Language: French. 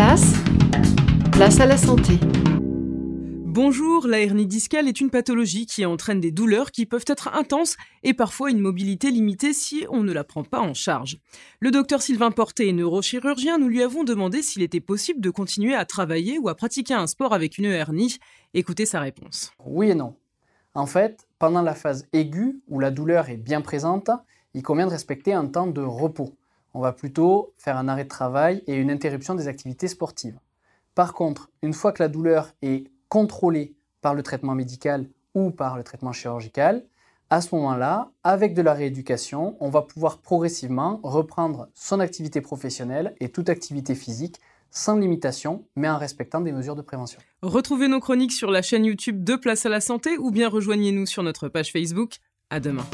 place, place à la santé. Bonjour, la hernie discale est une pathologie qui entraîne des douleurs qui peuvent être intenses et parfois une mobilité limitée si on ne la prend pas en charge. Le docteur Sylvain Porté, neurochirurgien, nous lui avons demandé s'il était possible de continuer à travailler ou à pratiquer un sport avec une hernie. Écoutez sa réponse. Oui et non. En fait, pendant la phase aiguë, où la douleur est bien présente, il convient de respecter un temps de repos. On va plutôt faire un arrêt de travail et une interruption des activités sportives. Par contre, une fois que la douleur est contrôlée par le traitement médical ou par le traitement chirurgical, à ce moment-là, avec de la rééducation, on va pouvoir progressivement reprendre son activité professionnelle et toute activité physique sans limitation, mais en respectant des mesures de prévention. Retrouvez nos chroniques sur la chaîne YouTube de Place à la Santé ou bien rejoignez-nous sur notre page Facebook. À demain.